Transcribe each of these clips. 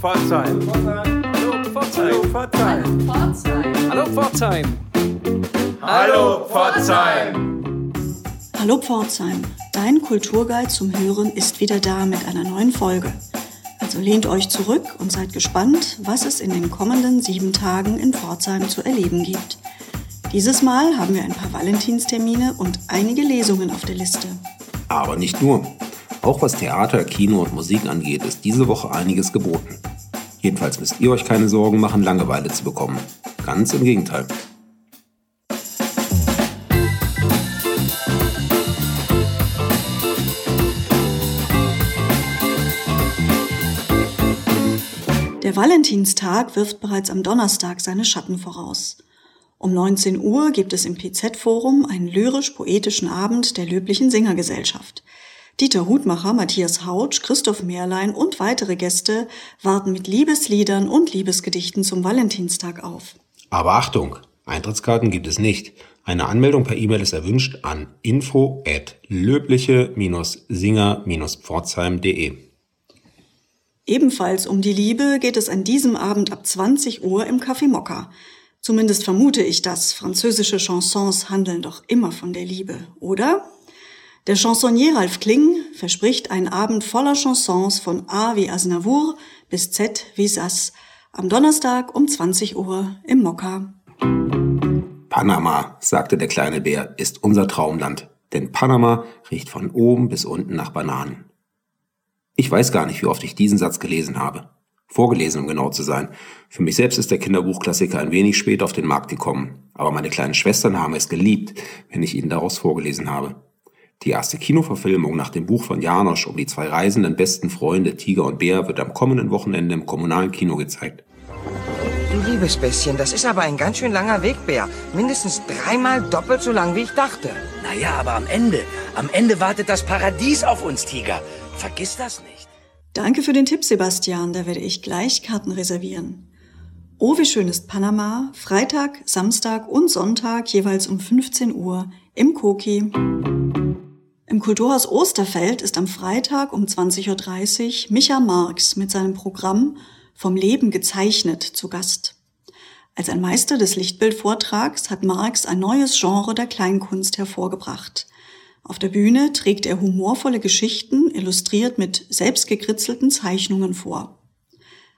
Pforzheim. Hallo Pforzheim. Hallo Pforzheim. Hallo Pforzheim. Hallo Pforzheim. Dein Kulturguide zum Hören ist wieder da mit einer neuen Folge. Also lehnt euch zurück und seid gespannt, was es in den kommenden sieben Tagen in Pforzheim zu erleben gibt. Dieses Mal haben wir ein paar Valentinstermine und einige Lesungen auf der Liste. Aber nicht nur. Auch was Theater, Kino und Musik angeht, ist diese Woche einiges geboten. Jedenfalls müsst ihr euch keine Sorgen machen, Langeweile zu bekommen. Ganz im Gegenteil. Der Valentinstag wirft bereits am Donnerstag seine Schatten voraus. Um 19 Uhr gibt es im PZ-Forum einen lyrisch-poetischen Abend der Löblichen Singergesellschaft. Dieter Hutmacher, Matthias Hautsch, Christoph Mehrlein und weitere Gäste warten mit Liebesliedern und Liebesgedichten zum Valentinstag auf. Aber Achtung, Eintrittskarten gibt es nicht. Eine Anmeldung per E-Mail ist erwünscht an info at löbliche-singer-pforzheim.de. Ebenfalls um die Liebe geht es an diesem Abend ab 20 Uhr im Café Mokka. Zumindest vermute ich das. Französische Chansons handeln doch immer von der Liebe, oder? Der Chansonnier Ralf Kling verspricht einen Abend voller Chansons von A wie Aznavour bis Z wie Sass am Donnerstag um 20 Uhr im Mokka. Panama, sagte der kleine Bär, ist unser Traumland. Denn Panama riecht von oben bis unten nach Bananen. Ich weiß gar nicht, wie oft ich diesen Satz gelesen habe. Vorgelesen, um genau zu sein. Für mich selbst ist der Kinderbuchklassiker ein wenig spät auf den Markt gekommen. Aber meine kleinen Schwestern haben es geliebt, wenn ich ihnen daraus vorgelesen habe. Die erste Kinoverfilmung nach dem Buch von Janosch um die zwei reisenden besten Freunde Tiger und Bär wird am kommenden Wochenende im kommunalen Kino gezeigt. Du liebes Bisschen, das ist aber ein ganz schön langer Weg, Bär. Mindestens dreimal doppelt so lang, wie ich dachte. Naja, aber am Ende, am Ende wartet das Paradies auf uns, Tiger. Vergiss das nicht. Danke für den Tipp, Sebastian. Da werde ich gleich Karten reservieren. Oh, wie schön ist Panama. Freitag, Samstag und Sonntag jeweils um 15 Uhr im Koki. Im Kulturhaus Osterfeld ist am Freitag um 20.30 Uhr Micha Marx mit seinem Programm Vom Leben gezeichnet zu Gast. Als ein Meister des Lichtbildvortrags hat Marx ein neues Genre der Kleinkunst hervorgebracht. Auf der Bühne trägt er humorvolle Geschichten, illustriert mit selbstgekritzelten Zeichnungen vor.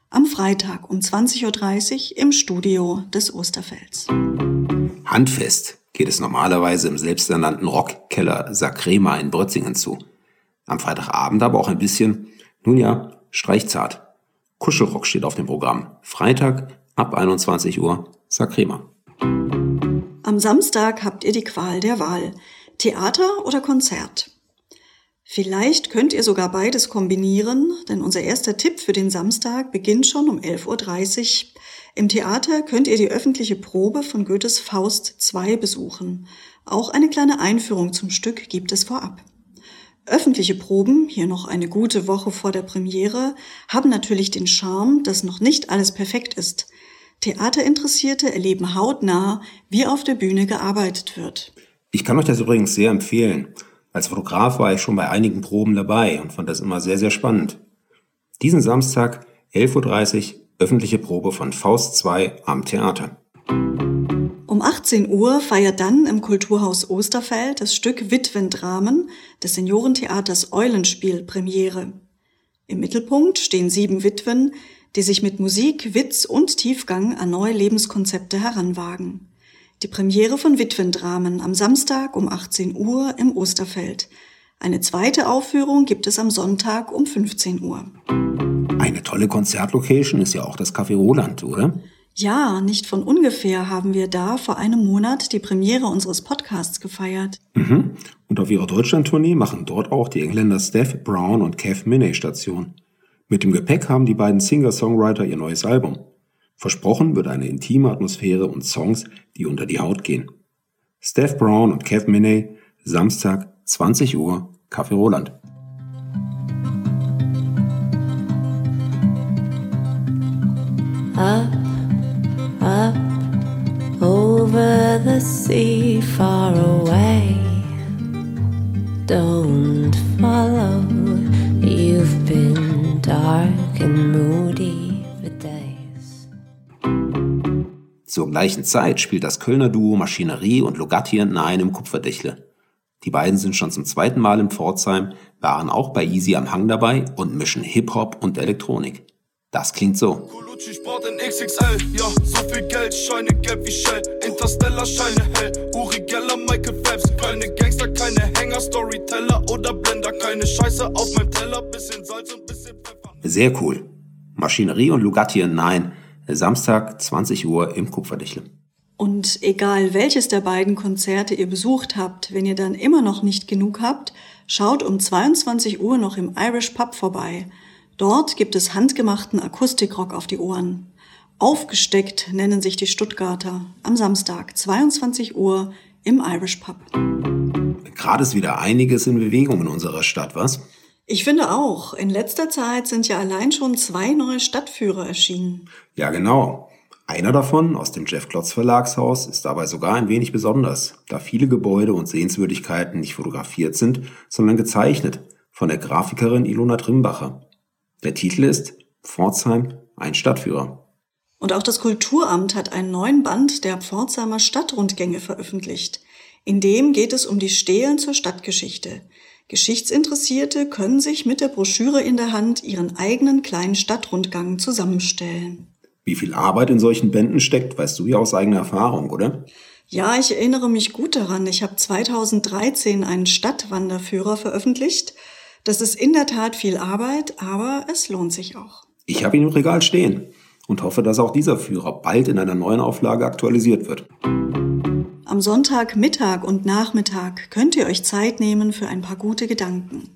Am Freitag um 20.30 Uhr im Studio des Osterfelds. Handfest geht es normalerweise im selbsternannten Rockkeller Sacrema in Brötzingen zu. Am Freitagabend aber auch ein bisschen, nun ja, streichzart. Kuschelrock steht auf dem Programm. Freitag ab 21 Uhr Sacrema. Am Samstag habt ihr die Qual der Wahl. Theater oder Konzert? Vielleicht könnt ihr sogar beides kombinieren, denn unser erster Tipp für den Samstag beginnt schon um 11.30 Uhr im Theater könnt ihr die öffentliche Probe von Goethes Faust II besuchen. Auch eine kleine Einführung zum Stück gibt es vorab. Öffentliche Proben, hier noch eine gute Woche vor der Premiere, haben natürlich den Charme, dass noch nicht alles perfekt ist. Theaterinteressierte erleben hautnah, wie auf der Bühne gearbeitet wird. Ich kann euch das übrigens sehr empfehlen. Als Fotograf war ich schon bei einigen Proben dabei und fand das immer sehr, sehr spannend. Diesen Samstag, 11.30 Uhr, öffentliche Probe von Faust 2 am Theater. Um 18 Uhr feiert dann im Kulturhaus Osterfeld das Stück Witwendramen des Seniorentheaters Eulenspiel Premiere. Im Mittelpunkt stehen sieben Witwen, die sich mit Musik, Witz und Tiefgang an neue Lebenskonzepte heranwagen. Die Premiere von Witwendramen am Samstag um 18 Uhr im Osterfeld. Eine zweite Aufführung gibt es am Sonntag um 15 Uhr. Eine tolle Konzertlocation ist ja auch das Café Roland, oder? Ja, nicht von ungefähr haben wir da vor einem Monat die Premiere unseres Podcasts gefeiert. Mhm. Und auf ihrer Deutschlandtournee machen dort auch die Engländer Steph Brown und Kev Minney Station. Mit dem Gepäck haben die beiden Singer-Songwriter ihr neues Album. Versprochen wird eine intime Atmosphäre und Songs, die unter die Haut gehen. Steph Brown und Kev Minney, Samstag, 20 Uhr, Café Roland. up, up, over the sea, far away. Don't follow, you've been dark and moody for days. Zur gleichen Zeit spielt das Kölner Duo Maschinerie und Logatti in einem Kupferdächle. Die beiden sind schon zum zweiten Mal in Pforzheim, waren auch bei Easy am Hang dabei und mischen Hip-Hop und Elektronik. Das klingt so. Colucci Sport in XXL, ja, so viel Geld, Scheine gelb wie Shell, Interstellar Scheine hell, Uri Geller, Michael Phelps, keine Gangster, keine Hänger, Storyteller oder Blender, keine Scheiße auf meinem Teller, bisschen Salz und bisschen Pfeffer. Sehr cool. Maschinerie und Lugatti Nein, Samstag 20 Uhr im Kupferdächle. Und egal welches der beiden Konzerte ihr besucht habt, wenn ihr dann immer noch nicht genug habt, schaut um 22 Uhr noch im Irish Pub vorbei. Dort gibt es handgemachten Akustikrock auf die Ohren. Aufgesteckt nennen sich die Stuttgarter am Samstag 22 Uhr im Irish Pub. Gerade ist wieder einiges in Bewegung in unserer Stadt, was? Ich finde auch. In letzter Zeit sind ja allein schon zwei neue Stadtführer erschienen. Ja, genau. Einer davon, aus dem Jeff Klotz Verlagshaus, ist dabei sogar ein wenig besonders, da viele Gebäude und Sehenswürdigkeiten nicht fotografiert sind, sondern gezeichnet von der Grafikerin Ilona Trimbacher. Der Titel ist Pforzheim, ein Stadtführer. Und auch das Kulturamt hat einen neuen Band der Pforzheimer Stadtrundgänge veröffentlicht. In dem geht es um die Stelen zur Stadtgeschichte. Geschichtsinteressierte können sich mit der Broschüre in der Hand ihren eigenen kleinen Stadtrundgang zusammenstellen. Wie viel Arbeit in solchen Bänden steckt, weißt du ja aus eigener Erfahrung, oder? Ja, ich erinnere mich gut daran. Ich habe 2013 einen Stadtwanderführer veröffentlicht. Das ist in der Tat viel Arbeit, aber es lohnt sich auch. Ich habe ihn im Regal stehen und hoffe, dass auch dieser Führer bald in einer neuen Auflage aktualisiert wird. Am Sonntagmittag und Nachmittag könnt ihr euch Zeit nehmen für ein paar gute Gedanken.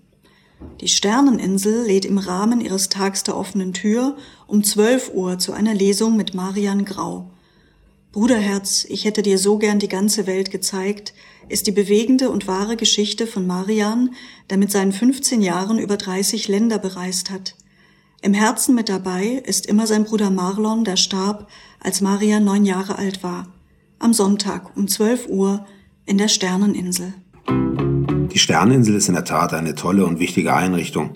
Die Sterneninsel lädt im Rahmen ihres Tags der offenen Tür um 12 Uhr zu einer Lesung mit Marian Grau. Bruderherz, ich hätte dir so gern die ganze Welt gezeigt, ist die bewegende und wahre Geschichte von Marian, der mit seinen 15 Jahren über 30 Länder bereist hat. Im Herzen mit dabei ist immer sein Bruder Marlon, der starb, als Marian neun Jahre alt war. Am Sonntag um 12 Uhr in der Sterneninsel. Die Sterneninsel ist in der Tat eine tolle und wichtige Einrichtung.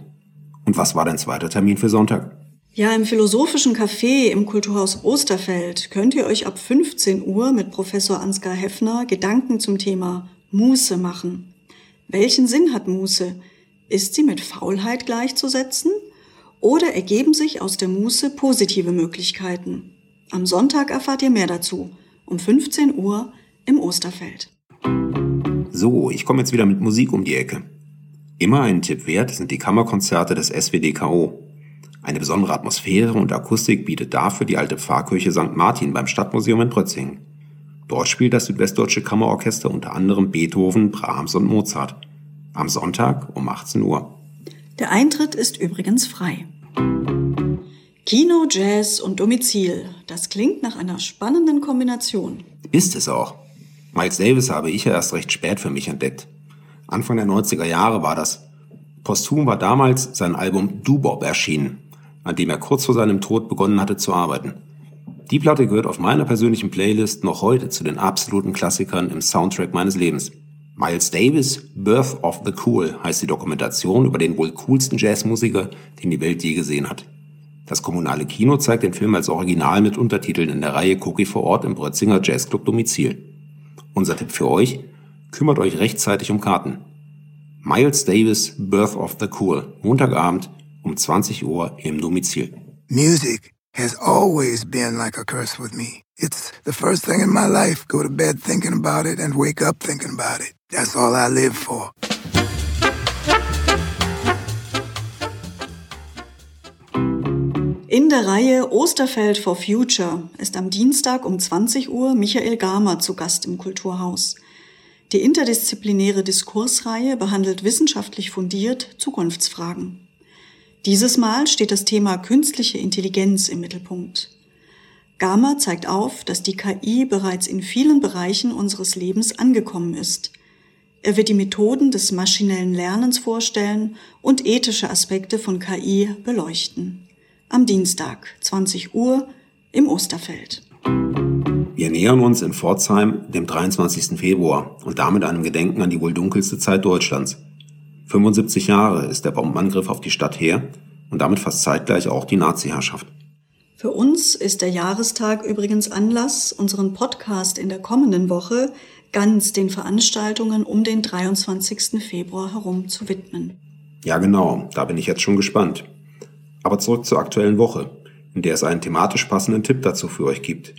Und was war dein zweiter Termin für Sonntag? Ja, im Philosophischen Café im Kulturhaus Osterfeld könnt ihr euch ab 15 Uhr mit Professor Ansgar Heffner Gedanken zum Thema Muße machen. Welchen Sinn hat Muße? Ist sie mit Faulheit gleichzusetzen? Oder ergeben sich aus der Muße positive Möglichkeiten? Am Sonntag erfahrt ihr mehr dazu, um 15 Uhr im Osterfeld. So, ich komme jetzt wieder mit Musik um die Ecke. Immer einen Tipp wert sind die Kammerkonzerte des SWDKO. Eine besondere Atmosphäre und Akustik bietet dafür die alte Pfarrkirche St. Martin beim Stadtmuseum in Brötzingen. Dort spielt das Südwestdeutsche Kammerorchester unter anderem Beethoven, Brahms und Mozart. Am Sonntag um 18 Uhr. Der Eintritt ist übrigens frei. Kino, Jazz und Domizil. Das klingt nach einer spannenden Kombination. Ist es auch. Miles Davis habe ich ja erst recht spät für mich entdeckt. Anfang der 90er Jahre war das. Posthum war damals sein Album Dubop erschienen, an dem er kurz vor seinem Tod begonnen hatte zu arbeiten. Die Platte gehört auf meiner persönlichen Playlist noch heute zu den absoluten Klassikern im Soundtrack meines Lebens. Miles Davis, Birth of the Cool heißt die Dokumentation über den wohl coolsten Jazzmusiker, den die Welt je gesehen hat. Das kommunale Kino zeigt den Film als Original mit Untertiteln in der Reihe Cookie vor Ort im Brötzinger Jazzclub Domizil. Unser Tipp für euch, kümmert euch rechtzeitig um Karten. Miles Davis, Birth of the Cool, Montagabend um 20 Uhr im Domizil. Music has always been like a curse with me. It's the first thing in my life. Go to bed thinking about it and wake up thinking about it. That's all I live for. In der Reihe Osterfeld for Future ist am Dienstag um 20 Uhr Michael Gamer zu Gast im Kulturhaus. Die interdisziplinäre Diskursreihe behandelt wissenschaftlich fundiert Zukunftsfragen. Dieses Mal steht das Thema künstliche Intelligenz im Mittelpunkt. Gamer zeigt auf, dass die KI bereits in vielen Bereichen unseres Lebens angekommen ist. Er wird die Methoden des maschinellen Lernens vorstellen und ethische Aspekte von KI beleuchten am Dienstag, 20 Uhr, im Osterfeld. Wir nähern uns in Pforzheim dem 23. Februar und damit einem Gedenken an die wohl dunkelste Zeit Deutschlands. 75 Jahre ist der Bombenangriff auf die Stadt her und damit fast zeitgleich auch die Nazi-Herrschaft. Für uns ist der Jahrestag übrigens Anlass, unseren Podcast in der kommenden Woche ganz den Veranstaltungen um den 23. Februar herum zu widmen. Ja, genau, da bin ich jetzt schon gespannt. Aber zurück zur aktuellen Woche, in der es einen thematisch passenden Tipp dazu für euch gibt.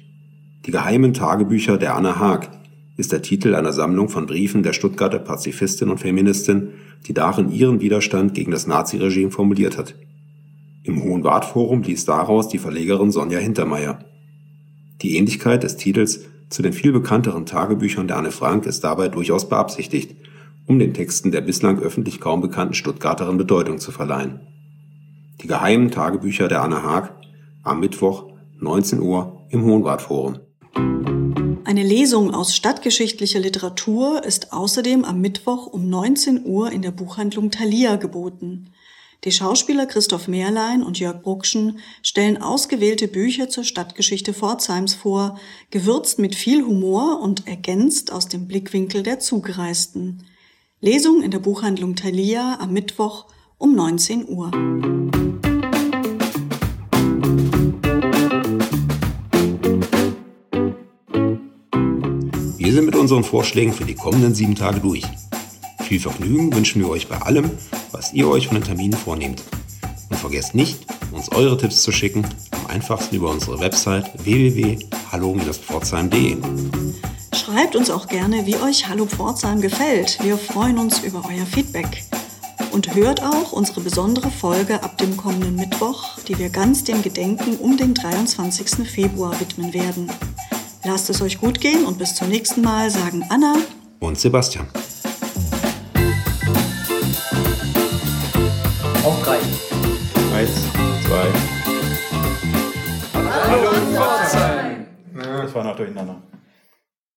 Die geheimen Tagebücher der Anna Haag ist der Titel einer Sammlung von Briefen der Stuttgarter Pazifistin und Feministin, die darin ihren Widerstand gegen das Naziregime formuliert hat. Im Hohen Wart-Forum liest daraus die Verlegerin Sonja Hintermeier. Die Ähnlichkeit des Titels zu den viel bekannteren Tagebüchern der Anne Frank ist dabei durchaus beabsichtigt, um den Texten der bislang öffentlich kaum bekannten Stuttgarterin Bedeutung zu verleihen. Die geheimen Tagebücher der Anne Haag am Mittwoch 19 Uhr im Hohenwart-Forum. Eine Lesung aus stadtgeschichtlicher Literatur ist außerdem am Mittwoch um 19 Uhr in der Buchhandlung Thalia geboten. Die Schauspieler Christoph Mehrlein und Jörg Bruckschen stellen ausgewählte Bücher zur Stadtgeschichte Pforzheims vor, gewürzt mit viel Humor und ergänzt aus dem Blickwinkel der Zugereisten. Lesung in der Buchhandlung Thalia am Mittwoch um 19 Uhr. Wir sind mit unseren Vorschlägen für die kommenden sieben Tage durch. Viel Vergnügen wünschen wir euch bei allem, was ihr euch von den Terminen vornehmt. Und vergesst nicht, uns eure Tipps zu schicken, am einfachsten über unsere Website www.hallo-pforzheim.de. Schreibt uns auch gerne, wie euch Hallo Pforzheim gefällt. Wir freuen uns über euer Feedback. Und hört auch unsere besondere Folge ab dem kommenden Mittwoch, die wir ganz dem Gedenken um den 23. Februar widmen werden. Lasst es euch gut gehen und bis zum nächsten Mal sagen Anna Und Sebastian. Auf drei. Eins, zwei. Hallo Pforzheim. Das war noch durcheinander.